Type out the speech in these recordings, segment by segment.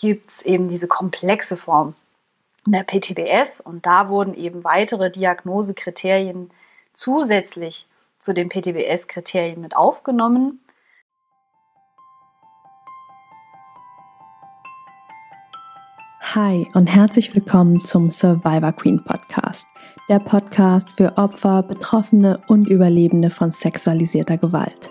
gibt es eben diese komplexe Form der PTBS und da wurden eben weitere Diagnosekriterien zusätzlich zu den PTBS-Kriterien mit aufgenommen. Hi und herzlich willkommen zum Survivor Queen Podcast, der Podcast für Opfer, Betroffene und Überlebende von sexualisierter Gewalt.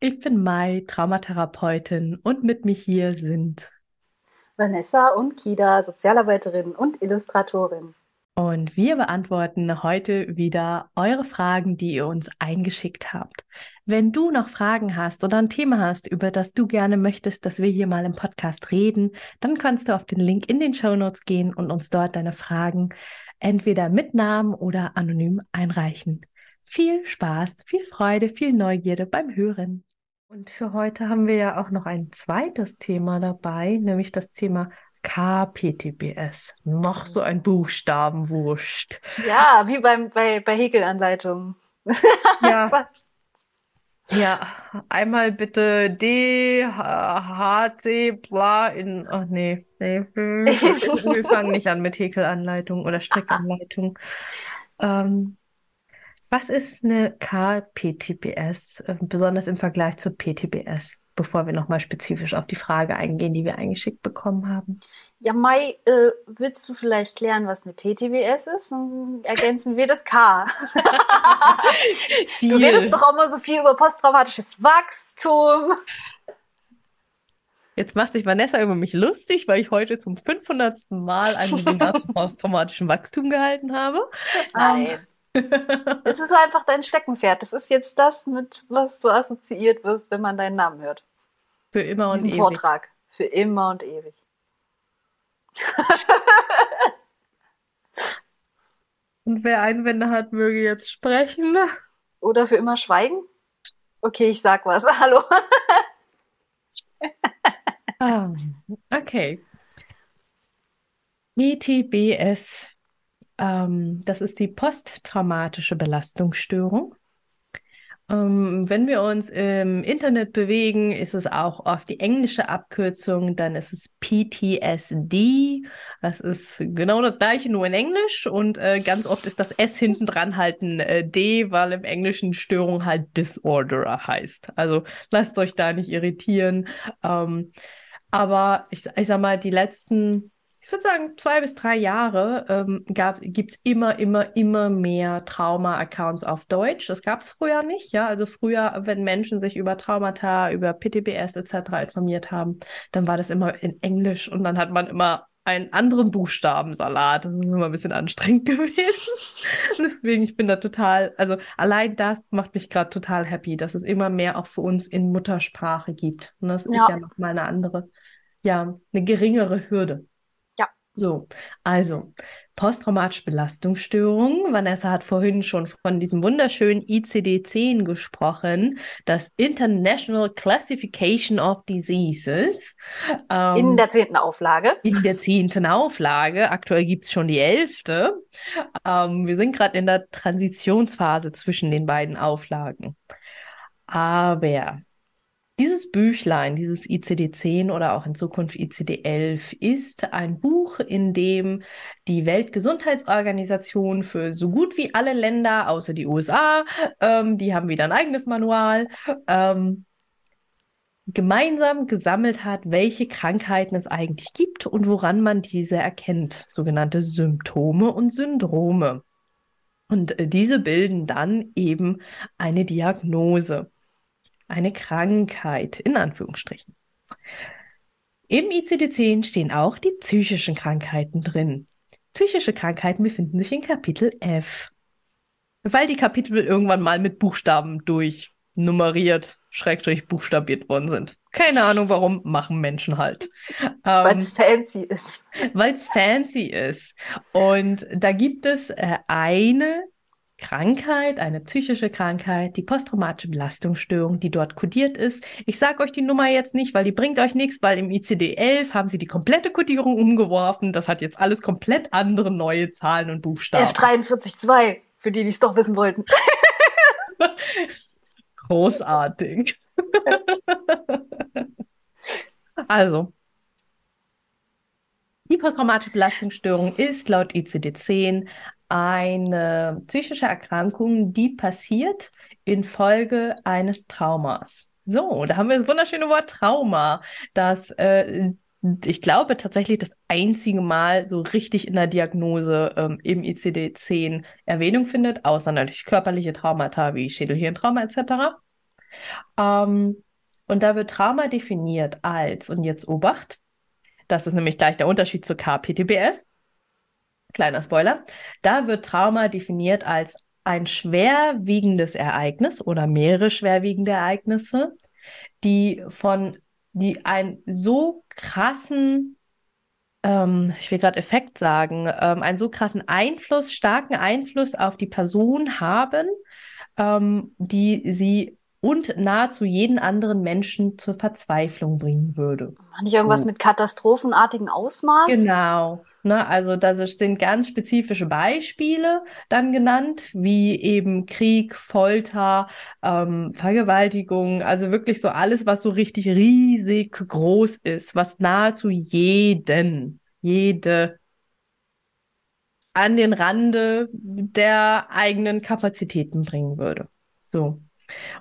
Ich bin Mai, Traumatherapeutin und mit mir hier sind Vanessa und Kida, Sozialarbeiterin und Illustratorin. Und wir beantworten heute wieder eure Fragen, die ihr uns eingeschickt habt. Wenn du noch Fragen hast oder ein Thema hast, über das du gerne möchtest, dass wir hier mal im Podcast reden, dann kannst du auf den Link in den Show Notes gehen und uns dort deine Fragen entweder mit Namen oder anonym einreichen. Viel Spaß, viel Freude, viel Neugierde beim Hören. Und für heute haben wir ja auch noch ein zweites Thema dabei, nämlich das Thema KPTBS. Noch so ein Buchstabenwurscht. Ja, wie beim, bei, bei Häkelanleitungen. Ja. ja, einmal bitte D, H, C, bla in, ach nee, nee, wir fangen nicht an mit Häkelanleitung oder Strickanleitung. Ähm, was ist eine KPTBS, äh, besonders im Vergleich zur PTBS? bevor wir nochmal spezifisch auf die Frage eingehen, die wir eingeschickt bekommen haben. Ja, Mai, äh, willst du vielleicht klären, was eine PTBS ist? Dann ergänzen wir das K. du redest doch immer so viel über posttraumatisches Wachstum. Jetzt macht sich Vanessa über mich lustig, weil ich heute zum 500. Mal ein Webinar zum posttraumatischen Wachstum gehalten habe. Nein. Das ist einfach dein Steckenpferd. Das ist jetzt das, mit was du assoziiert wirst, wenn man deinen Namen hört. Für immer und Diesen ewig. Vortrag. Für immer und ewig. und wer Einwände hat, möge jetzt sprechen. Oder für immer schweigen? Okay, ich sag was. Hallo. ah, okay. PTBS ähm, das ist die posttraumatische Belastungsstörung. Ähm, wenn wir uns im Internet bewegen, ist es auch oft die englische Abkürzung, dann ist es PTSD. Das ist genau das gleiche, nur in Englisch. Und äh, ganz oft ist das S hinten dran halt ein äh, D, weil im Englischen Störung halt Disorder heißt. Also lasst euch da nicht irritieren. Ähm, aber ich, ich sag mal, die letzten ich würde sagen, zwei bis drei Jahre ähm, gibt es immer, immer, immer mehr Trauma-Accounts auf Deutsch. Das gab es früher nicht, ja. Also früher, wenn Menschen sich über Traumata, über PTBS etc. informiert haben, dann war das immer in Englisch und dann hat man immer einen anderen Buchstabensalat. Das ist immer ein bisschen anstrengend gewesen. Deswegen, ich bin da total, also allein das macht mich gerade total happy, dass es immer mehr auch für uns in Muttersprache gibt. Und das ja. ist ja nochmal eine andere, ja, eine geringere Hürde. So, also posttraumatische Belastungsstörung. Vanessa hat vorhin schon von diesem wunderschönen ICD-10 gesprochen, das International Classification of Diseases. Ähm, in der zehnten Auflage. In der zehnten Auflage. Aktuell gibt es schon die elfte. Ähm, wir sind gerade in der Transitionsphase zwischen den beiden Auflagen. Aber dieses Büchlein, dieses ICD-10 oder auch in Zukunft ICD-11 ist ein Buch, in dem die Weltgesundheitsorganisation für so gut wie alle Länder, außer die USA, ähm, die haben wieder ein eigenes Manual, ähm, gemeinsam gesammelt hat, welche Krankheiten es eigentlich gibt und woran man diese erkennt, sogenannte Symptome und Syndrome. Und äh, diese bilden dann eben eine Diagnose eine Krankheit, in Anführungsstrichen. Im ICD-10 stehen auch die psychischen Krankheiten drin. Psychische Krankheiten befinden sich in Kapitel F. Weil die Kapitel irgendwann mal mit Buchstaben durch nummeriert, schrägstrich buchstabiert worden sind. Keine Ahnung warum, machen Menschen halt. Weil es ähm, fancy ist. Weil es fancy ist. Und da gibt es äh, eine Krankheit, eine psychische Krankheit, die posttraumatische Belastungsstörung, die dort kodiert ist. Ich sage euch die Nummer jetzt nicht, weil die bringt euch nichts, weil im ICD-11 haben sie die komplette Kodierung umgeworfen. Das hat jetzt alles komplett andere neue Zahlen und Buchstaben. F432, für die, die es doch wissen wollten. Großartig. also, die posttraumatische Belastungsstörung ist laut ICD-10 eine psychische Erkrankung, die passiert infolge eines Traumas. So, da haben wir das wunderschöne Wort Trauma, das äh, ich glaube tatsächlich das einzige Mal so richtig in der Diagnose ähm, im ICD-10 Erwähnung findet, außer natürlich körperliche Traumata wie Schädelhirntrauma etc. Ähm, und da wird Trauma definiert als, und jetzt Obacht, das ist nämlich gleich der Unterschied zur KPTBS, kleiner Spoiler, da wird Trauma definiert als ein schwerwiegendes Ereignis oder mehrere schwerwiegende Ereignisse, die von, die einen so krassen, ähm, ich will gerade Effekt sagen, ähm, einen so krassen Einfluss, starken Einfluss auf die Person haben, ähm, die sie und nahezu jeden anderen Menschen zur Verzweiflung bringen würde. War nicht irgendwas so. mit katastrophenartigen Ausmaß? Genau. Ne, also da sind ganz spezifische Beispiele dann genannt, wie eben Krieg, Folter, ähm, Vergewaltigung, also wirklich so alles, was so richtig riesig groß ist, was nahezu jeden, jede an den Rande der eigenen Kapazitäten bringen würde. So.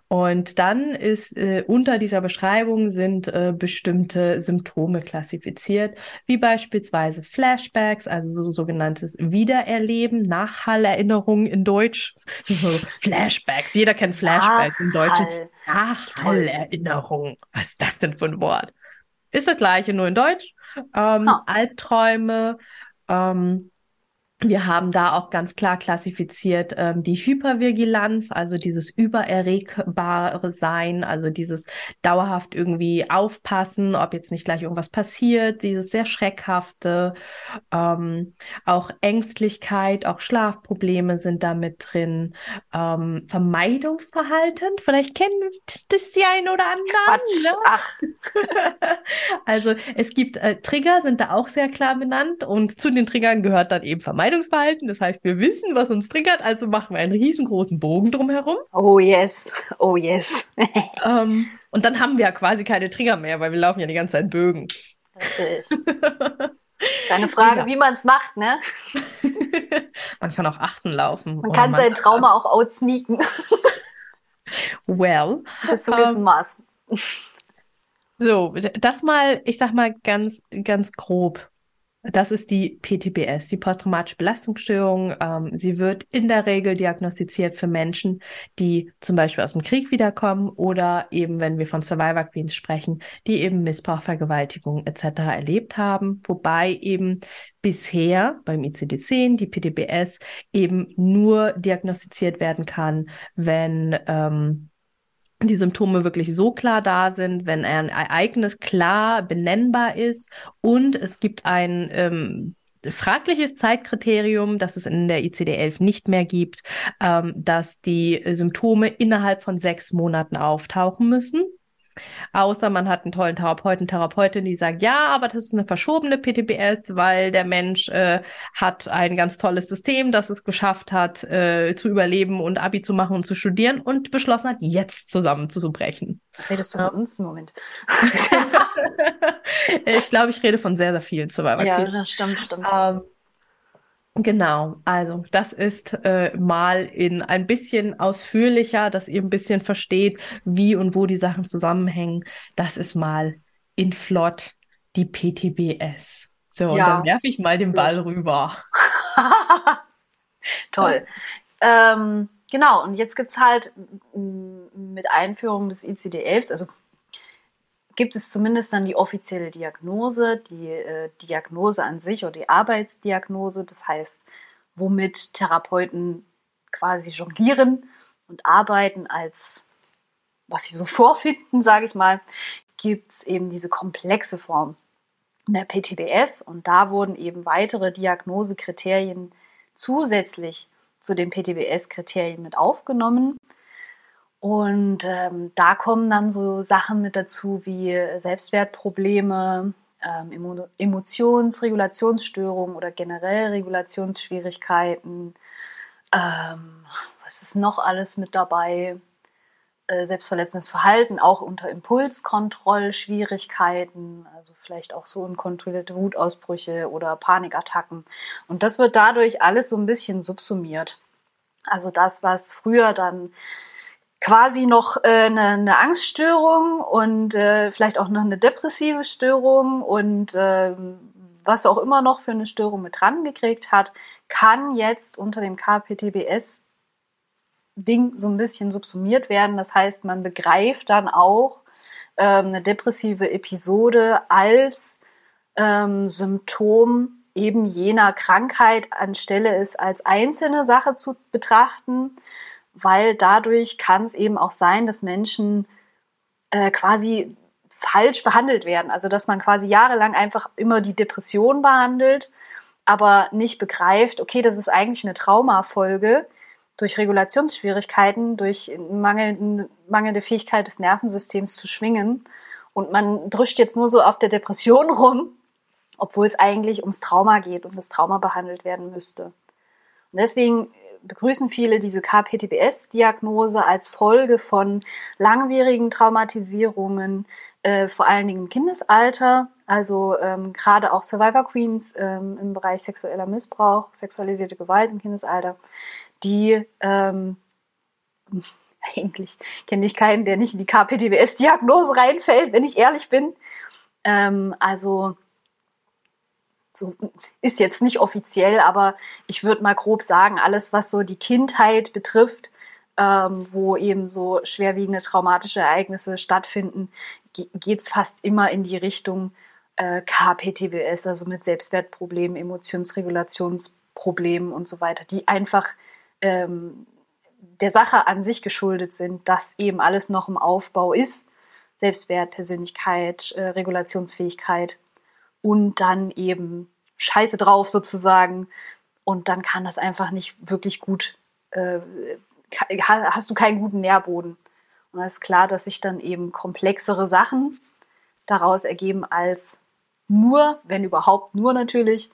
Und dann ist äh, unter dieser Beschreibung sind äh, bestimmte Symptome klassifiziert, wie beispielsweise Flashbacks, also so, sogenanntes Wiedererleben, Nachhallerinnerungen in Deutsch. Flashbacks, jeder kennt Flashbacks Nachhall. im Deutschen. Nachhallerinnerungen. Was ist das denn für ein Wort? Ist das gleiche, nur in Deutsch. Ähm, oh. Albträume, ähm, wir haben da auch ganz klar klassifiziert ähm, die Hypervigilanz, also dieses übererregbare Sein, also dieses dauerhaft irgendwie aufpassen, ob jetzt nicht gleich irgendwas passiert, dieses sehr schreckhafte, ähm, auch Ängstlichkeit, auch Schlafprobleme sind da mit drin, ähm, Vermeidungsverhalten, vielleicht kennen das die einen oder anderen. Quatsch, ne? ach. also es gibt äh, Trigger, sind da auch sehr klar benannt und zu den Triggern gehört dann eben Vermeidungsverhalten. Entscheidungsverhalten. Das heißt, wir wissen, was uns triggert, also machen wir einen riesengroßen Bogen drumherum. Oh yes, oh yes. ähm, und dann haben wir ja quasi keine Trigger mehr, weil wir laufen ja die ganze Zeit Bögen. Richtig. Deine Frage, genau. wie man es macht, ne? man kann auch achten laufen. Man kann sein Trauma auch outsneaken. well. Bis zu gewissem ähm, Maß. So, das mal, ich sag mal ganz, ganz grob. Das ist die PTBS, die posttraumatische Belastungsstörung. Ähm, sie wird in der Regel diagnostiziert für Menschen, die zum Beispiel aus dem Krieg wiederkommen oder eben, wenn wir von Survivor Queens sprechen, die eben Missbrauch, Vergewaltigung etc. erlebt haben. Wobei eben bisher beim ICD-10 die PTBS eben nur diagnostiziert werden kann, wenn ähm, die Symptome wirklich so klar da sind, wenn ein Ereignis klar benennbar ist und es gibt ein ähm, fragliches Zeitkriterium, das es in der ICD-11 nicht mehr gibt, ähm, dass die Symptome innerhalb von sechs Monaten auftauchen müssen. Außer man hat einen tollen Therapeuten, Therapeutin, die sagt, ja, aber das ist eine verschobene PTBS, weil der Mensch äh, hat ein ganz tolles System, das es geschafft hat, äh, zu überleben und Abi zu machen und zu studieren und beschlossen hat, jetzt zusammenzubrechen. Redest du von uns im Moment? ich glaube, ich rede von sehr, sehr vielen Survivor Ja, stimmt, stimmt. Ähm, Genau, also das ist äh, mal in ein bisschen ausführlicher, dass ihr ein bisschen versteht, wie und wo die Sachen zusammenhängen. Das ist mal in Flott die PTBS. So, ja. und dann werfe ich mal den Ball rüber. Toll. ähm, genau, und jetzt gibt es halt mit Einführung des ICD-11, also gibt es zumindest dann die offizielle Diagnose, die äh, Diagnose an sich oder die Arbeitsdiagnose, das heißt, womit Therapeuten quasi jonglieren und arbeiten als was sie so vorfinden, sage ich mal, gibt es eben diese komplexe Form der PTBS und da wurden eben weitere Diagnosekriterien zusätzlich zu den PTBS-Kriterien mit aufgenommen. Und ähm, da kommen dann so Sachen mit dazu wie Selbstwertprobleme, ähm, Emotionsregulationsstörungen oder generell Regulationsschwierigkeiten. Ähm, was ist noch alles mit dabei? Äh, selbstverletzendes Verhalten, auch unter Impulskontrollschwierigkeiten, also vielleicht auch so unkontrollierte Wutausbrüche oder Panikattacken. Und das wird dadurch alles so ein bisschen subsumiert. Also das, was früher dann quasi noch äh, eine, eine Angststörung und äh, vielleicht auch noch eine depressive Störung und äh, was auch immer noch für eine Störung mit dran gekriegt hat, kann jetzt unter dem KPTBS Ding so ein bisschen subsumiert werden. Das heißt, man begreift dann auch ähm, eine depressive Episode als ähm, Symptom eben jener Krankheit, anstelle es als einzelne Sache zu betrachten, weil dadurch kann es eben auch sein, dass Menschen äh, quasi falsch behandelt werden. Also dass man quasi jahrelang einfach immer die Depression behandelt, aber nicht begreift, okay, das ist eigentlich eine Traumafolge durch Regulationsschwierigkeiten, durch mangelnde, Fähigkeit des Nervensystems zu schwingen. Und man drückt jetzt nur so auf der Depression rum, obwohl es eigentlich ums Trauma geht und das Trauma behandelt werden müsste. Und deswegen begrüßen viele diese KPTBS-Diagnose als Folge von langwierigen Traumatisierungen, äh, vor allen Dingen im Kindesalter, also ähm, gerade auch Survivor Queens ähm, im Bereich sexueller Missbrauch, sexualisierte Gewalt im Kindesalter, die ähm, eigentlich kenne ich keinen, der nicht in die KPTBS-Diagnose reinfällt, wenn ich ehrlich bin. Ähm, also so ist jetzt nicht offiziell, aber ich würde mal grob sagen, alles, was so die Kindheit betrifft, ähm, wo eben so schwerwiegende traumatische Ereignisse stattfinden, geht es fast immer in die Richtung äh, KPTBS, also mit Selbstwertproblemen, Emotionsregulationsproblemen und so weiter, die einfach ähm, der Sache an sich geschuldet sind, dass eben alles noch im Aufbau ist. Selbstwert, Persönlichkeit, äh, Regulationsfähigkeit und dann eben Scheiße drauf sozusagen. Und dann kann das einfach nicht wirklich gut, äh, hast du keinen guten Nährboden. Und da ist klar, dass sich dann eben komplexere Sachen daraus ergeben als nur, wenn überhaupt nur natürlich,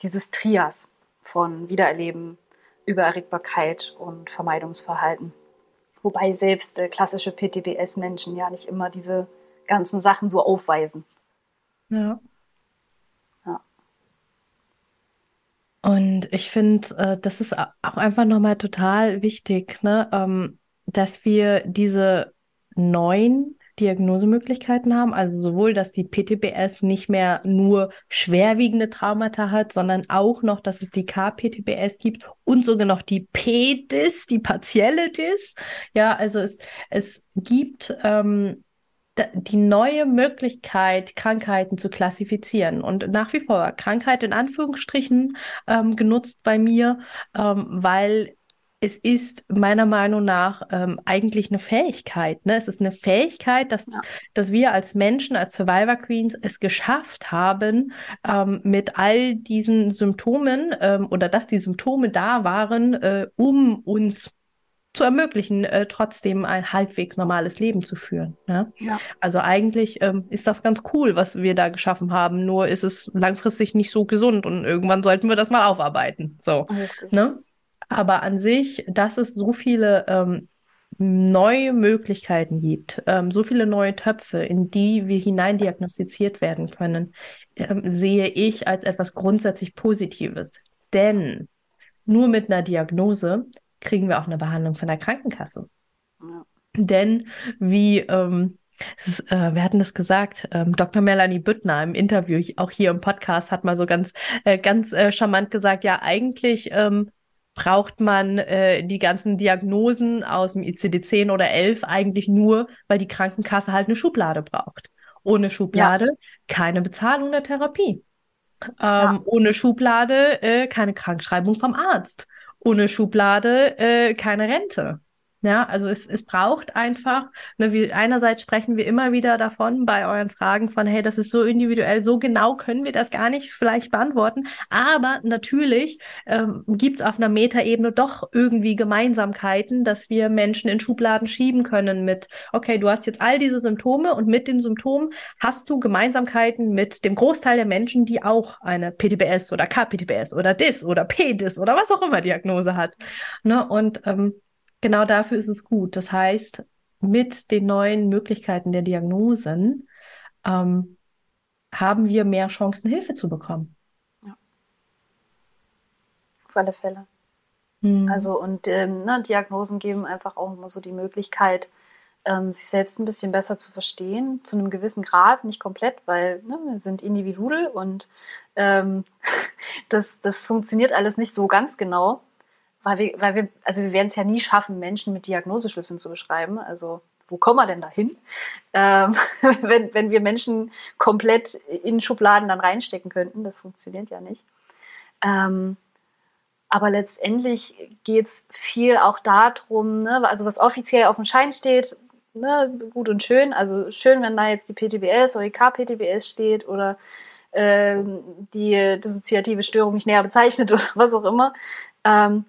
dieses Trias von Wiedererleben, Übererregbarkeit und Vermeidungsverhalten. Wobei selbst äh, klassische PTBS-Menschen ja nicht immer diese ganzen Sachen so aufweisen. Ja. ja. Und ich finde, äh, das ist auch einfach nochmal total wichtig, ne? Ähm, dass wir diese neuen Diagnosemöglichkeiten haben. Also sowohl, dass die PTBS nicht mehr nur schwerwiegende Traumata hat, sondern auch noch, dass es die KPTBS gibt und sogar noch die PDIS, die partielle DIS. Ja, also es, es gibt ähm, die neue Möglichkeit, Krankheiten zu klassifizieren. Und nach wie vor Krankheit in Anführungsstrichen ähm, genutzt bei mir, ähm, weil es ist meiner Meinung nach ähm, eigentlich eine Fähigkeit. Ne? Es ist eine Fähigkeit, dass, ja. dass wir als Menschen, als Survivor Queens es geschafft haben, ähm, mit all diesen Symptomen ähm, oder dass die Symptome da waren, äh, um uns zu ermöglichen, äh, trotzdem ein halbwegs normales Leben zu führen. Ne? Ja. Also eigentlich ähm, ist das ganz cool, was wir da geschaffen haben. Nur ist es langfristig nicht so gesund und irgendwann sollten wir das mal aufarbeiten. So, Richtig. ne? Aber an sich, dass es so viele ähm, neue Möglichkeiten gibt, ähm, so viele neue Töpfe, in die wir hineindiagnostiziert werden können, ähm, sehe ich als etwas grundsätzlich Positives. Denn nur mit einer Diagnose kriegen wir auch eine Behandlung von der Krankenkasse. Ja. Denn wie ähm, ist, äh, wir hatten das gesagt, ähm, Dr. Melanie Büttner im Interview, auch hier im Podcast, hat mal so ganz, äh, ganz äh, charmant gesagt, ja, eigentlich ähm, braucht man äh, die ganzen Diagnosen aus dem ICD-10 oder 11 eigentlich nur, weil die Krankenkasse halt eine Schublade braucht. Ohne Schublade ja. keine Bezahlung der Therapie. Ähm, ja. Ohne Schublade äh, keine Krankschreibung vom Arzt. Ohne Schublade äh, keine Rente. Ja, also es, es braucht einfach, ne, wie, einerseits sprechen wir immer wieder davon bei euren Fragen von, hey, das ist so individuell, so genau können wir das gar nicht vielleicht beantworten. Aber natürlich ähm, gibt es auf einer Metaebene doch irgendwie Gemeinsamkeiten, dass wir Menschen in Schubladen schieben können mit, okay, du hast jetzt all diese Symptome und mit den Symptomen hast du Gemeinsamkeiten mit dem Großteil der Menschen, die auch eine PTBS oder KPTBS oder DIS oder PDIS oder was auch immer Diagnose hat. Ne? Und ähm, genau dafür ist es gut. Das heißt, mit den neuen Möglichkeiten der Diagnosen ähm, haben wir mehr Chancen, Hilfe zu bekommen. Ja. Auf alle Fälle. Hm. Also und ähm, ne, Diagnosen geben einfach auch immer so die Möglichkeit, ähm, sich selbst ein bisschen besser zu verstehen, zu einem gewissen Grad, nicht komplett, weil ne, wir sind individuell und ähm, das, das funktioniert alles nicht so ganz genau weil wir, weil wir, also wir werden es ja nie schaffen, Menschen mit Diagnoseschlüsseln zu beschreiben. Also wo kommen wir denn dahin, ähm, wenn, wenn wir Menschen komplett in Schubladen dann reinstecken könnten? Das funktioniert ja nicht. Ähm, aber letztendlich geht es viel auch darum, ne, also was offiziell auf dem Schein steht, ne, gut und schön. Also schön, wenn da jetzt die PTBS oder die KPTBS steht oder ähm, die dissoziative Störung nicht näher bezeichnet oder was auch immer. Ähm,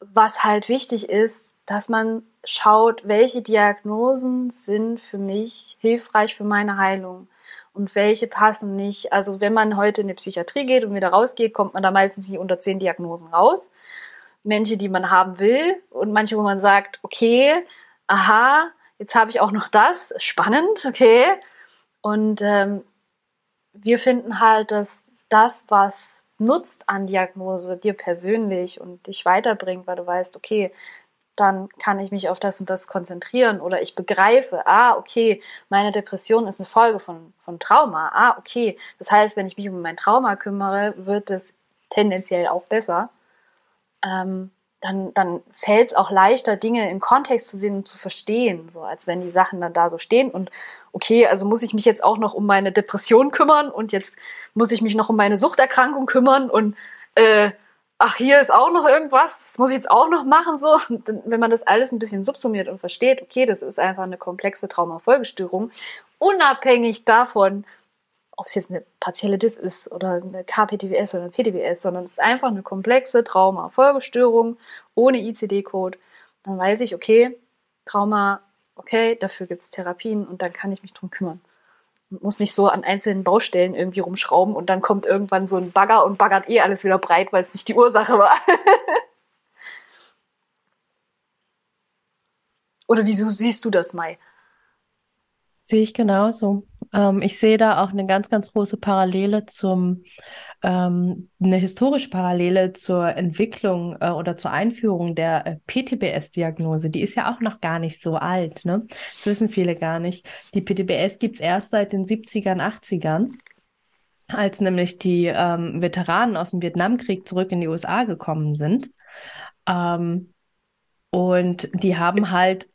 was halt wichtig ist, dass man schaut, welche Diagnosen sind für mich hilfreich für meine Heilung und welche passen nicht. Also wenn man heute in die Psychiatrie geht und wieder rausgeht, kommt man da meistens nicht unter zehn Diagnosen raus. Manche, die man haben will und manche, wo man sagt, okay, aha, jetzt habe ich auch noch das, spannend, okay. Und ähm, wir finden halt, dass das, was nutzt an Diagnose dir persönlich und dich weiterbringt, weil du weißt, okay, dann kann ich mich auf das und das konzentrieren oder ich begreife, ah, okay, meine Depression ist eine Folge von, von Trauma. Ah, okay, das heißt, wenn ich mich um mein Trauma kümmere, wird es tendenziell auch besser. Ähm, dann, dann fällt es auch leichter, Dinge im Kontext zu sehen und zu verstehen, so als wenn die Sachen dann da so stehen und okay, also muss ich mich jetzt auch noch um meine Depression kümmern und jetzt muss ich mich noch um meine Suchterkrankung kümmern und äh, ach, hier ist auch noch irgendwas, das muss ich jetzt auch noch machen, so. wenn man das alles ein bisschen subsumiert und versteht, okay, das ist einfach eine komplexe Traumafolgestörung, unabhängig davon, ob es jetzt eine partielle Dis ist oder eine KPTWS oder eine PTBS, sondern es ist einfach eine komplexe Traumafolgestörung ohne ICD-Code, dann weiß ich, okay, Trauma, okay, dafür gibt es Therapien und dann kann ich mich drum kümmern. Und muss nicht so an einzelnen Baustellen irgendwie rumschrauben und dann kommt irgendwann so ein Bagger und baggert eh alles wieder breit, weil es nicht die Ursache war. Oder wieso siehst du das, Mai? Sehe ich genauso. Ähm, ich sehe da auch eine ganz, ganz große Parallele zum, ähm, eine historische Parallele zur Entwicklung äh, oder zur Einführung der äh, PTBS-Diagnose. Die ist ja auch noch gar nicht so alt, ne? Das wissen viele gar nicht. Die PTBS gibt es erst seit den 70ern, 80ern als nämlich die ähm, Veteranen aus dem Vietnamkrieg zurück in die USA gekommen sind. Ähm, und die haben halt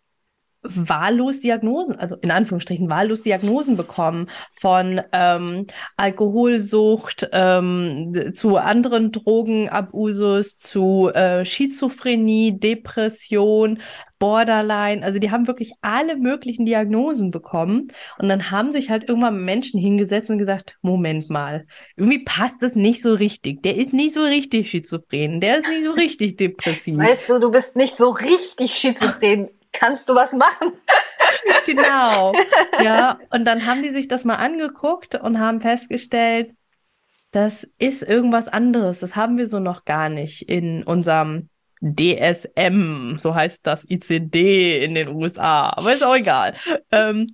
wahllos Diagnosen, also in Anführungsstrichen wahllos Diagnosen bekommen von ähm, Alkoholsucht ähm, zu anderen Drogenabusus, zu äh, Schizophrenie, Depression, Borderline. Also die haben wirklich alle möglichen Diagnosen bekommen und dann haben sich halt irgendwann Menschen hingesetzt und gesagt, Moment mal, irgendwie passt das nicht so richtig. Der ist nicht so richtig schizophren, der ist nicht so richtig depressiv. Weißt du, du bist nicht so richtig schizophren kannst du was machen? genau. Ja, und dann haben die sich das mal angeguckt und haben festgestellt, das ist irgendwas anderes. Das haben wir so noch gar nicht in unserem DSM, so heißt das ICD in den USA. Aber ist auch egal. Ähm,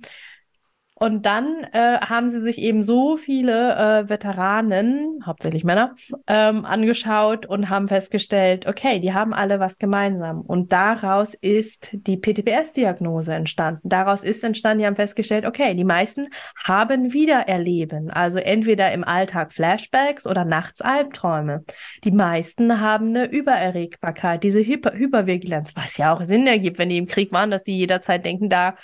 und dann äh, haben sie sich eben so viele äh, Veteranen, hauptsächlich Männer, ähm, angeschaut und haben festgestellt, okay, die haben alle was gemeinsam. Und daraus ist die PTBS-Diagnose entstanden. Daraus ist entstanden, die haben festgestellt, okay, die meisten haben Wiedererleben. Also entweder im Alltag Flashbacks oder nachts Albträume. Die meisten haben eine Übererregbarkeit, diese Hyper Hypervigilanz, was ja auch Sinn ergibt, wenn die im Krieg waren, dass die jederzeit denken, da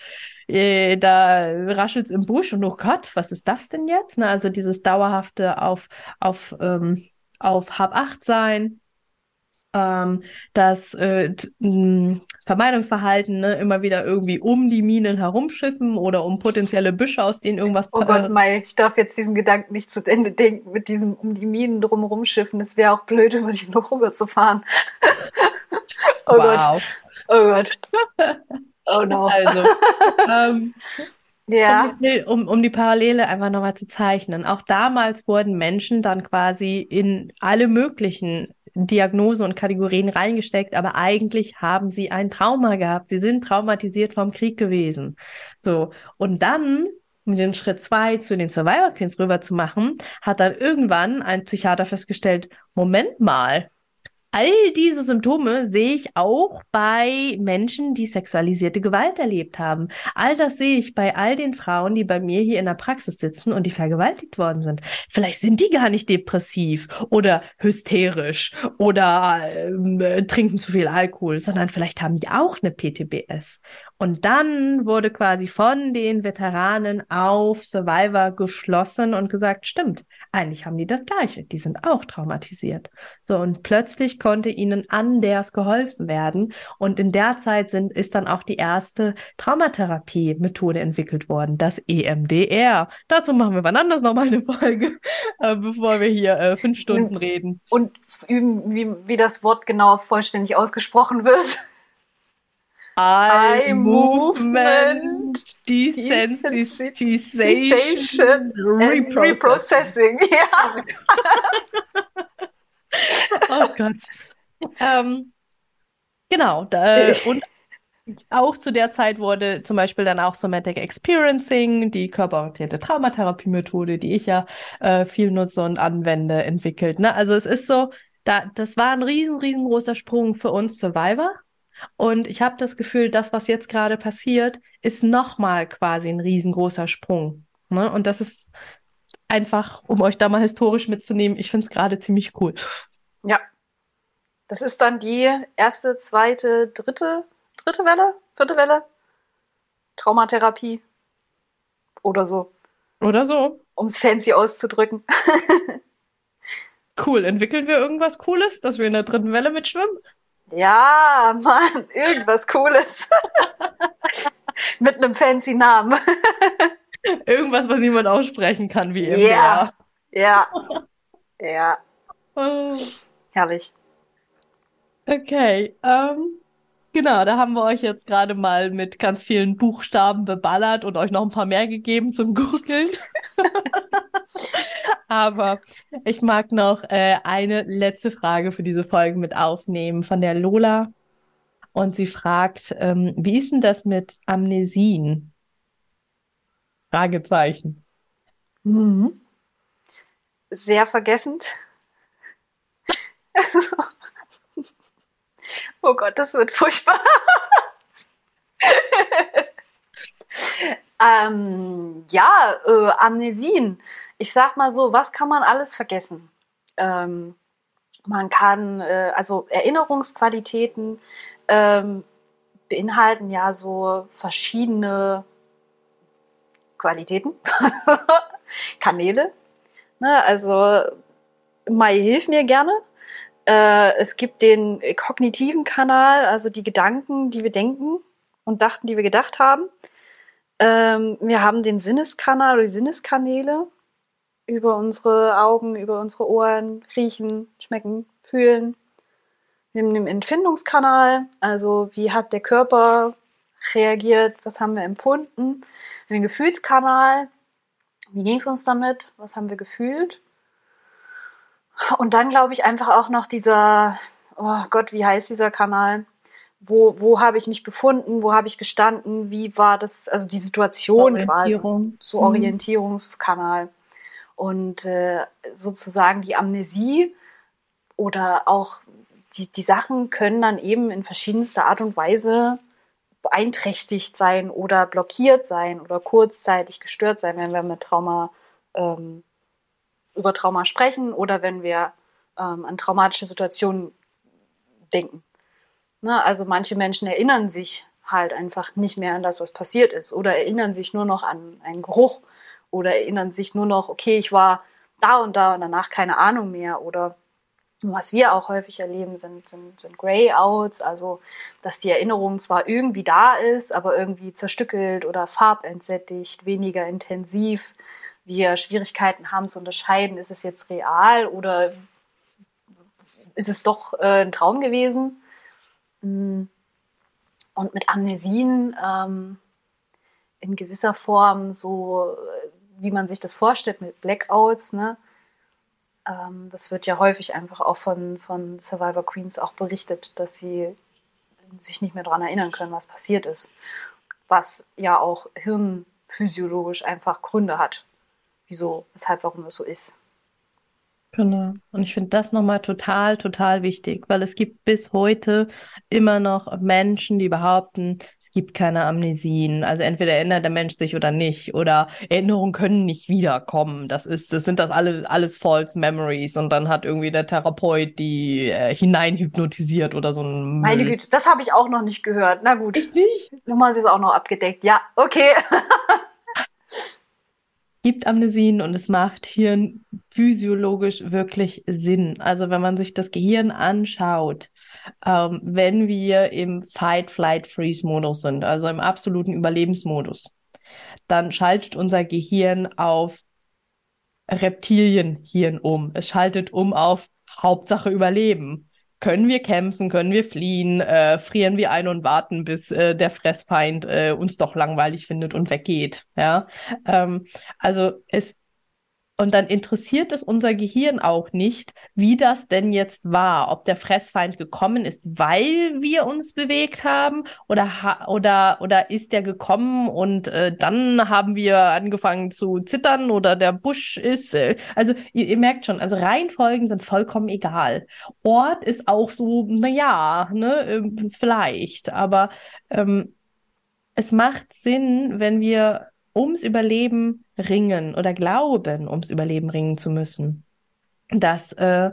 äh, da raschelt's im Busch und oh Gott, was ist das denn jetzt? Ne? Also dieses dauerhafte auf, auf, ähm, auf Hab acht sein. ähm, das äh, Vermeidungsverhalten, ne, immer wieder irgendwie um die Minen herumschiffen oder um potenzielle Büsche, aus denen irgendwas Oh Gott, Mai, ich darf jetzt diesen Gedanken nicht zu Ende denken mit diesem um die Minen drumherum schiffen. Es wäre auch blöd, über die noch rüber zu fahren. oh wow. Gott. Oh Gott. Oh no. Also, ähm, Ja. Um, die, um, um die Parallele einfach nochmal zu zeichnen. Auch damals wurden Menschen dann quasi in alle möglichen Diagnosen und Kategorien reingesteckt, aber eigentlich haben sie ein Trauma gehabt. Sie sind traumatisiert vom Krieg gewesen. So. Und dann, um den Schritt zwei zu den Survivor Queens rüber zu machen, hat dann irgendwann ein Psychiater festgestellt, Moment mal, all diese Symptome sehe ich auch bei Menschen, die sexualisierte Gewalt erlebt haben. All das sehe ich bei all den Frauen, die bei mir hier in der Praxis sitzen und die vergewaltigt worden sind. Vielleicht sind die gar nicht depressiv oder hysterisch oder äh, trinken zu viel Alkohol, sondern vielleicht haben die auch eine PTBS. Und dann wurde quasi von den Veteranen auf Survivor geschlossen und gesagt, stimmt, eigentlich haben die das Gleiche. Die sind auch traumatisiert. So, und plötzlich konnte ihnen anders geholfen werden. Und in der Zeit sind, ist dann auch die erste Traumatherapie-Methode entwickelt worden, das EMDR. Dazu machen wir wann anders nochmal eine Folge, äh, bevor wir hier äh, fünf Stunden reden. Und üben, wie, wie das Wort genau vollständig ausgesprochen wird. Eye Eye Movement, Desensitization, and Reprocessing. Ja. Oh Gott. Ähm, genau, da, und auch zu der Zeit wurde zum Beispiel dann auch Somatic Experiencing, die körperorientierte Traumatherapie-Methode, die ich ja äh, viel nutze und anwende, entwickelt. Ne? Also es ist so, da, das war ein riesen, riesengroßer Sprung für uns Survivor. Und ich habe das Gefühl, das, was jetzt gerade passiert, ist nochmal quasi ein riesengroßer Sprung. Ne? Und das ist einfach, um euch da mal historisch mitzunehmen, ich finde es gerade ziemlich cool. ja. Das ist dann die erste, zweite, dritte, dritte Welle, vierte Welle. Traumatherapie. Oder so, Oder so. um es fancy auszudrücken. Cool. Entwickeln wir irgendwas Cooles, dass wir in der dritten Welle mitschwimmen? Ja, Mann, irgendwas Cooles. Mit einem fancy Namen. Irgendwas, was niemand aussprechen kann, wie Ja. MDR. Ja. Ja, Oh. herrlich. Okay, ähm, genau, da haben wir euch jetzt gerade mal mit ganz vielen Buchstaben beballert und euch noch ein paar mehr gegeben zum Googeln. Aber ich mag noch äh, eine letzte Frage für diese Folge mit aufnehmen von der Lola. Und sie fragt, ähm, wie ist denn das mit Amnesien? Fragezeichen. Mhm. Sehr vergessend. oh Gott, das wird furchtbar. ähm, ja, äh, Amnesien. Ich sag mal so, was kann man alles vergessen? Ähm, man kann, äh, also Erinnerungsqualitäten ähm, beinhalten ja so verschiedene Qualitäten, Kanäle. Ne, also Mai hilf mir gerne. Äh, es gibt den kognitiven Kanal, also die Gedanken, die wir denken und dachten, die wir gedacht haben. Ähm, wir haben den Sinneskanal oder die Sinneskanäle über unsere Augen, über unsere Ohren, riechen, schmecken, fühlen. Wir haben den Empfindungskanal, also wie hat der Körper reagiert, was haben wir empfunden. Wir haben den Gefühlskanal, wie ging es uns damit, was haben wir gefühlt. Und dann glaube ich einfach auch noch dieser, oh Gott, wie heißt dieser Kanal? Wo, wo habe ich mich befunden, wo habe ich gestanden, wie war das, also die Situation quasi, Orientierung. so. Orientierungskanal. Und äh, sozusagen die Amnesie oder auch die, die Sachen können dann eben in verschiedenster Art und Weise beeinträchtigt sein oder blockiert sein oder kurzzeitig gestört sein, wenn wir mit Trauma ähm, über Trauma sprechen oder wenn wir ähm, an traumatische Situationen denken. Ne? Also manche Menschen erinnern sich halt einfach nicht mehr an das, was passiert ist oder erinnern sich nur noch an einen Geruch oder erinnern sich nur noch, okay, ich war da und da und danach keine Ahnung mehr oder was wir auch häufig erleben, sind, sind, sind Grayouts, also dass die Erinnerung zwar irgendwie da ist, aber irgendwie zerstückelt oder farbentsättigt, weniger intensiv. Wir Schwierigkeiten haben zu unterscheiden, ist es jetzt real oder ist es doch äh, ein Traum gewesen. Mm. Und mit Amnesien ähm, in gewisser Form so, wie man sich das vorstellt, mit Blackouts, ne? Ähm, das wird ja häufig einfach auch von, von Survivor Queens auch berichtet, dass sie sich nicht mehr daran erinnern können, was passiert ist. Was ja auch hirnphysiologisch einfach Gründe hat. Wieso, weshalb, warum das so ist. Genau. Und ich finde das nochmal total, total wichtig, weil es gibt bis heute immer noch Menschen, die behaupten, es gibt keine Amnesien. Also entweder erinnert der Mensch sich oder nicht. Oder Erinnerungen können nicht wiederkommen. Das ist, das sind das alles, alles False Memories. Und dann hat irgendwie der Therapeut die äh, hineinhypnotisiert oder so ein Meine Güte, das habe ich auch noch nicht gehört. Na gut. Ich nicht. Nochmal ist es auch noch abgedeckt. Ja, okay. gibt Amnesien und es macht hirnphysiologisch wirklich Sinn. Also wenn man sich das Gehirn anschaut, ähm, wenn wir im Fight, Flight, Freeze-Modus sind, also im absoluten Überlebensmodus, dann schaltet unser Gehirn auf Reptilienhirn um. Es schaltet um auf Hauptsache Überleben können wir kämpfen, können wir fliehen, äh, frieren wir ein und warten, bis äh, der Fressfeind äh, uns doch langweilig findet und weggeht. Ja, ähm, also es und dann interessiert es unser Gehirn auch nicht, wie das denn jetzt war, ob der Fressfeind gekommen ist, weil wir uns bewegt haben oder ha oder oder ist der gekommen und äh, dann haben wir angefangen zu zittern oder der Busch ist äh, also ihr, ihr, merkt schon, also Reihenfolgen sind vollkommen egal. Ort ist auch so, na ja, ne, äh, vielleicht, aber ähm, es macht Sinn, wenn wir ums Überleben ringen oder glauben, ums Überleben ringen zu müssen, dass äh,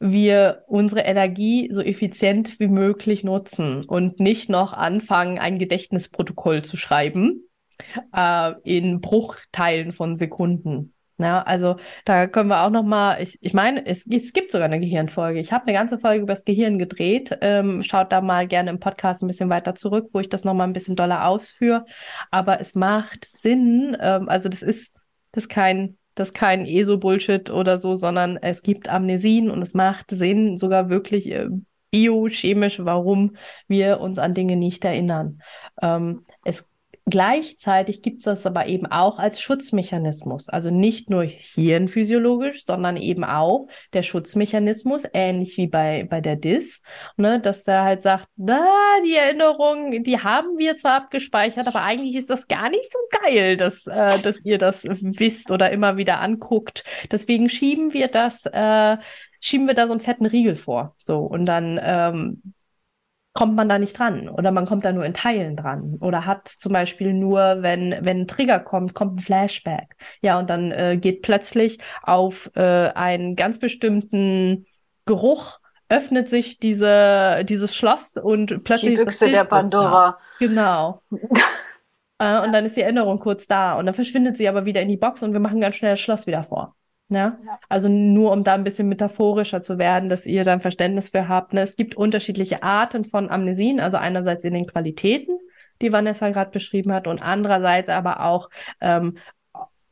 wir unsere Energie so effizient wie möglich nutzen und nicht noch anfangen, ein Gedächtnisprotokoll zu schreiben äh, in Bruchteilen von Sekunden. Ja, also da können wir auch noch mal, ich, ich meine, es, es gibt sogar eine Gehirnfolge. Ich habe eine ganze Folge über das Gehirn gedreht. Ähm, schaut da mal gerne im Podcast ein bisschen weiter zurück, wo ich das noch mal ein bisschen doller ausführe. Aber es macht Sinn, ähm, also das ist, das kein, das kein ESO-Bullshit oder so, sondern es gibt Amnesien und es macht Sinn, sogar wirklich äh, biochemisch, warum wir uns an Dinge nicht erinnern. Ähm, es Gleichzeitig gibt es das aber eben auch als Schutzmechanismus. Also nicht nur hirnphysiologisch, sondern eben auch der Schutzmechanismus, ähnlich wie bei, bei der DIS, ne, dass der halt sagt, na, die Erinnerungen, die haben wir zwar abgespeichert, aber eigentlich ist das gar nicht so geil, dass, äh, dass ihr das wisst oder immer wieder anguckt. Deswegen schieben wir das, äh, schieben wir da so einen fetten Riegel vor. So, und dann ähm, kommt man da nicht dran oder man kommt da nur in Teilen dran oder hat zum Beispiel nur, wenn, wenn ein Trigger kommt, kommt ein Flashback. Ja, und dann äh, geht plötzlich auf äh, einen ganz bestimmten Geruch öffnet sich diese, dieses Schloss und plötzlich die Büchse der Pandora. Genau. äh, und dann ist die Erinnerung kurz da und dann verschwindet sie aber wieder in die Box und wir machen ganz schnell das Schloss wieder vor. Ne? Ja. Also nur um da ein bisschen metaphorischer zu werden, dass ihr dann Verständnis für habt. Ne? Es gibt unterschiedliche Arten von Amnesien, also einerseits in den Qualitäten, die Vanessa gerade beschrieben hat, und andererseits aber auch ähm,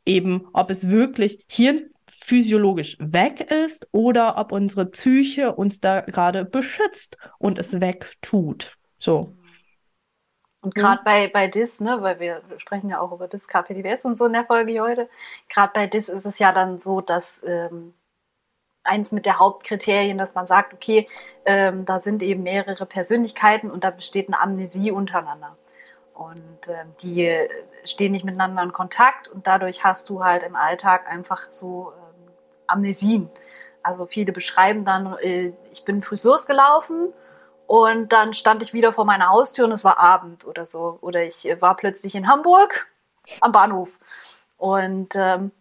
eben, ob es wirklich hirnphysiologisch weg ist oder ob unsere Psyche uns da gerade beschützt und es wegtut. So. Und gerade mhm. bei, bei DIS, ne, weil wir sprechen ja auch über DIS, KPDWS und so in der Folge heute, gerade bei DIS ist es ja dann so, dass ähm, eins mit der Hauptkriterien, dass man sagt, okay, ähm, da sind eben mehrere Persönlichkeiten und da besteht eine Amnesie untereinander. Und äh, die stehen nicht miteinander in Kontakt und dadurch hast du halt im Alltag einfach so ähm, Amnesien. Also viele beschreiben dann, äh, ich bin früh losgelaufen und dann stand ich wieder vor meiner Haustür und es war Abend oder so. Oder ich äh, war plötzlich in Hamburg am Bahnhof. Und ähm,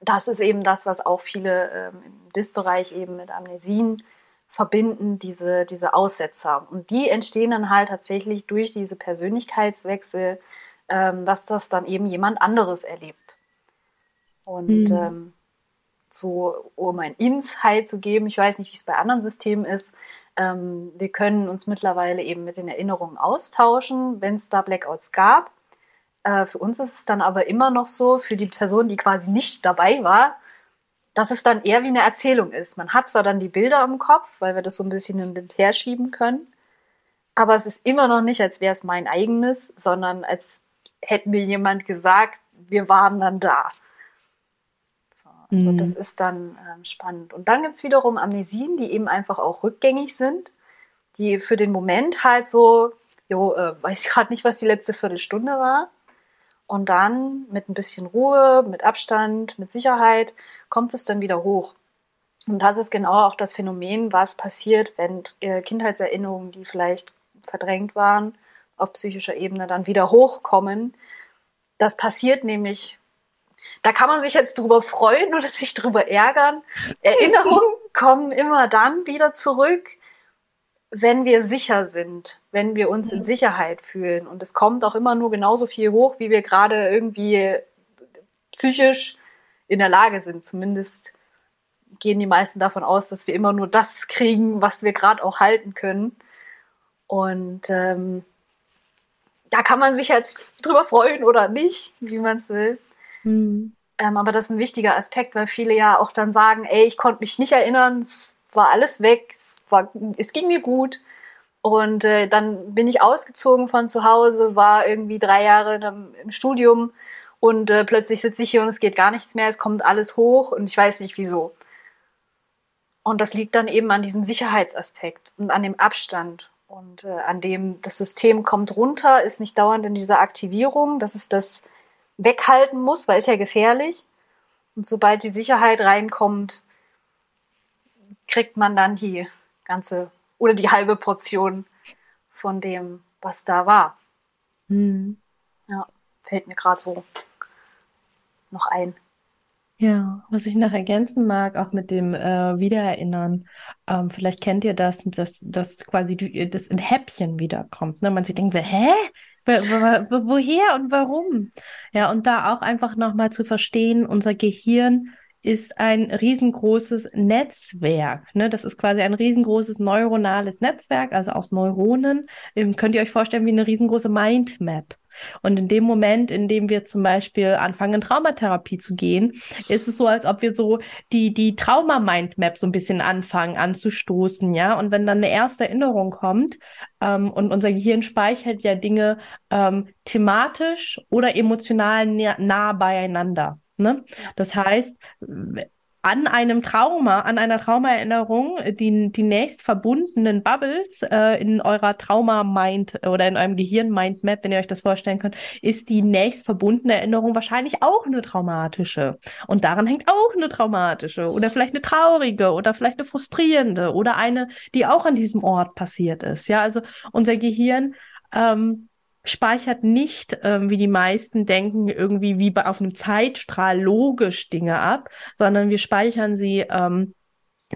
das ist eben das, was auch viele ähm, im DIS-Bereich eben mit Amnesien verbinden, diese, diese Aussetzer. Und die entstehen dann halt tatsächlich durch diese Persönlichkeitswechsel, ähm, dass das dann eben jemand anderes erlebt. Und mhm. so um ein Insight zu geben. Ich weiß nicht, wie es bei anderen Systemen ist. Ähm, wir können uns mittlerweile eben mit den Erinnerungen austauschen, wenn es da Blackouts gab. Äh, für uns ist es dann aber immer noch so, für die Person, die quasi nicht dabei war, dass es dann eher wie eine Erzählung ist. Man hat zwar dann die Bilder im Kopf, weil wir das so ein bisschen hin und her schieben können, aber es ist immer noch nicht, als wäre es mein eigenes, sondern als hätte mir jemand gesagt, wir waren dann da. So, also mhm. das ist dann ähm, spannend. Und dann gibt es wiederum Amnesien, die eben einfach auch rückgängig sind, die für den Moment halt so, jo, äh, weiß ich gerade nicht, was die letzte Viertelstunde war. Und dann mit ein bisschen Ruhe, mit Abstand, mit Sicherheit kommt es dann wieder hoch. Und das ist genau auch das Phänomen, was passiert, wenn äh, Kindheitserinnerungen, die vielleicht verdrängt waren, auf psychischer Ebene dann wieder hochkommen. Das passiert nämlich, da kann man sich jetzt drüber freuen oder sich drüber ärgern. Erinnerungen kommen immer dann wieder zurück, wenn wir sicher sind, wenn wir uns in Sicherheit fühlen. Und es kommt auch immer nur genauso viel hoch, wie wir gerade irgendwie psychisch in der Lage sind. Zumindest gehen die meisten davon aus, dass wir immer nur das kriegen, was wir gerade auch halten können. Und ähm, da kann man sich jetzt drüber freuen oder nicht, wie man es will. Mhm. Ähm, aber das ist ein wichtiger Aspekt, weil viele ja auch dann sagen, ey, ich konnte mich nicht erinnern, es war alles weg, es, war, es ging mir gut. Und äh, dann bin ich ausgezogen von zu Hause, war irgendwie drei Jahre im Studium und äh, plötzlich sitze ich hier und es geht gar nichts mehr, es kommt alles hoch und ich weiß nicht wieso. Und das liegt dann eben an diesem Sicherheitsaspekt und an dem Abstand und äh, an dem das System kommt runter, ist nicht dauernd in dieser Aktivierung, dass es das weghalten muss, weil es ja gefährlich. Und sobald die Sicherheit reinkommt, kriegt man dann die ganze oder die halbe Portion von dem, was da war. Hm. Ja, fällt mir gerade so noch ein. Ja, was ich noch ergänzen mag, auch mit dem äh, Wiedererinnern, ähm, vielleicht kennt ihr das, dass, dass quasi die, das in Häppchen wiederkommt. Ne? Man sich denkt, hä? Woher und warum? Ja, und da auch einfach nochmal zu verstehen, unser Gehirn ist ein riesengroßes Netzwerk. Ne? Das ist quasi ein riesengroßes neuronales Netzwerk, also aus Neuronen. Ähm, könnt ihr euch vorstellen wie eine riesengroße Mindmap. Und in dem Moment, in dem wir zum Beispiel anfangen, in Traumatherapie zu gehen, ist es so, als ob wir so die, die Trauma-Mindmap so ein bisschen anfangen anzustoßen, ja. Und wenn dann eine erste Erinnerung kommt, ähm, und unser Gehirn speichert ja Dinge ähm, thematisch oder emotional nah, nah beieinander. Ne? Das heißt, an einem Trauma, an einer Traumaerinnerung, die, die nächst verbundenen Bubbles äh, in eurer Trauma-Mind oder in eurem Gehirn-Mind-Map, wenn ihr euch das vorstellen könnt, ist die nächst verbundene Erinnerung wahrscheinlich auch eine traumatische. Und daran hängt auch eine traumatische oder vielleicht eine traurige oder vielleicht eine frustrierende oder eine, die auch an diesem Ort passiert ist. Ja, also unser Gehirn ähm, speichert nicht, ähm, wie die meisten denken, irgendwie wie bei auf einem Zeitstrahl logisch Dinge ab, sondern wir speichern sie ähm,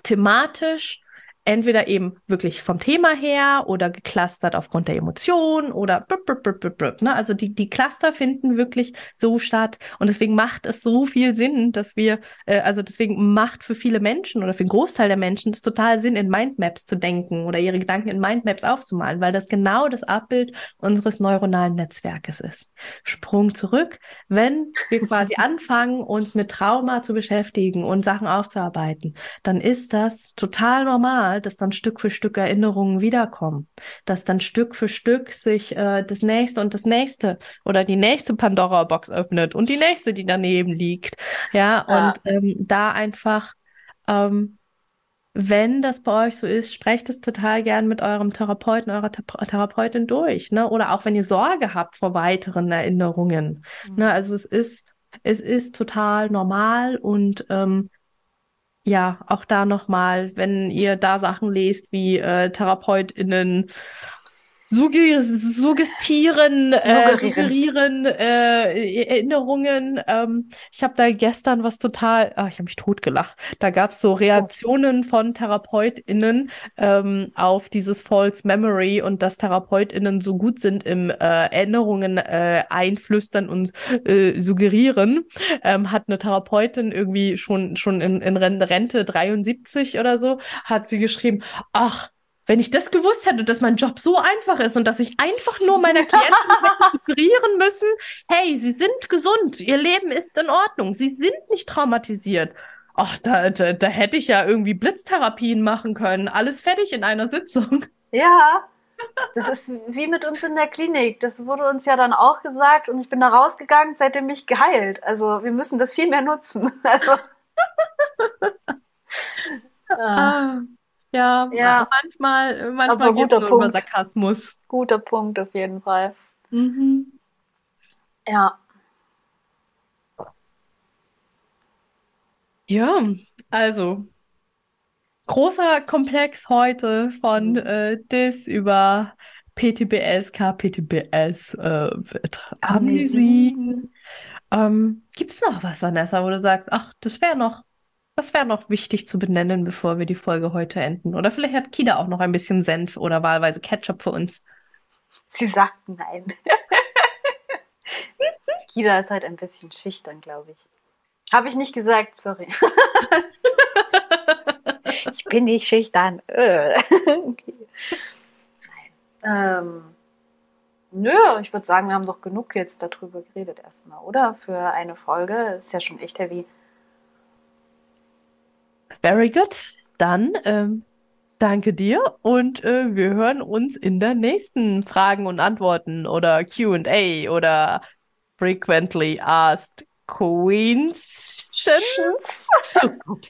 thematisch entweder eben wirklich vom Thema her oder geclustert aufgrund der Emotionen oder blub, blub, blub, blub, ne? also die, die Cluster finden wirklich so statt und deswegen macht es so viel Sinn, dass wir, äh, also deswegen macht für viele Menschen oder für den Großteil der Menschen es total Sinn, in Mindmaps zu denken oder ihre Gedanken in Mindmaps aufzumalen, weil das genau das Abbild unseres neuronalen Netzwerkes ist. Sprung zurück, wenn wir quasi anfangen, uns mit Trauma zu beschäftigen und Sachen aufzuarbeiten, dann ist das total normal, normal, dass dann Stück für Stück Erinnerungen wiederkommen, dass dann Stück für Stück sich äh, das nächste und das nächste oder die nächste Pandora-Box öffnet und die nächste, die daneben liegt. Ja, ja. und ähm, da einfach ähm, wenn das bei euch so ist, sprecht es total gern mit eurem Therapeuten, eurer Thera Therapeutin durch, ne? Oder auch wenn ihr Sorge habt vor weiteren Erinnerungen. Mhm. Ne? Also es ist, es ist total normal und ähm, ja, auch da nochmal, wenn ihr da Sachen lest wie äh, TherapeutInnen suggestieren, äh, suggerieren äh, Erinnerungen. Ähm, ich habe da gestern was total, ah, ich habe mich totgelacht. Da gab es so Reaktionen von TherapeutInnen ähm, auf dieses False Memory und dass TherapeutInnen so gut sind im äh, Erinnerungen äh, einflüstern und äh, suggerieren. Ähm, hat eine Therapeutin irgendwie schon, schon in, in Rente 73 oder so, hat sie geschrieben, ach, wenn ich das gewusst hätte, dass mein Job so einfach ist und dass ich einfach nur meiner Klienten suggerieren müssen, hey, sie sind gesund, ihr Leben ist in Ordnung, sie sind nicht traumatisiert. Ach, da, da, da hätte ich ja irgendwie Blitztherapien machen können. Alles fertig in einer Sitzung. Ja, das ist wie mit uns in der Klinik. Das wurde uns ja dann auch gesagt und ich bin da rausgegangen, seitdem mich geheilt. Also wir müssen das viel mehr nutzen. Also. ah. Ja, ja. manchmal, manchmal nur Punkt. über Sarkasmus. Guter Punkt auf jeden Fall. Mhm. Ja. Ja, also großer Komplex heute von mhm. äh, DIS über PTBS, KPTBS, äh, Amnesie. Ähm, Gibt es noch was, Vanessa, wo du sagst, ach, das wäre noch das wäre noch wichtig zu benennen, bevor wir die Folge heute enden. Oder vielleicht hat Kida auch noch ein bisschen Senf oder wahlweise Ketchup für uns. Sie sagt nein. Kida ist halt ein bisschen schüchtern, glaube ich. Habe ich nicht gesagt, sorry. ich bin nicht schüchtern. Okay. Nein. Ähm, nö, ich würde sagen, wir haben doch genug jetzt darüber geredet erstmal, oder? Für eine Folge. Ist ja schon echt heavy. Very good. Dann ähm, danke dir und äh, wir hören uns in der nächsten Fragen und Antworten oder QA oder Frequently Asked. So gut.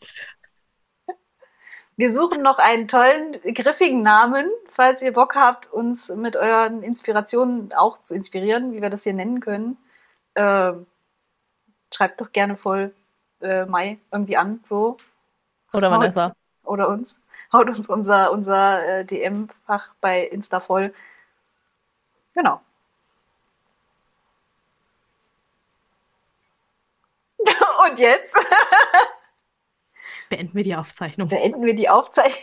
Wir suchen noch einen tollen, griffigen Namen, falls ihr Bock habt, uns mit euren Inspirationen auch zu inspirieren, wie wir das hier nennen können. Äh, schreibt doch gerne voll äh, Mai irgendwie an, so. Oder haut, Vanessa. Oder uns. Haut uns unser, unser äh, DM-Fach bei Insta voll. Genau. Und jetzt? Beenden wir die Aufzeichnung. Beenden wir die Aufzeichnung.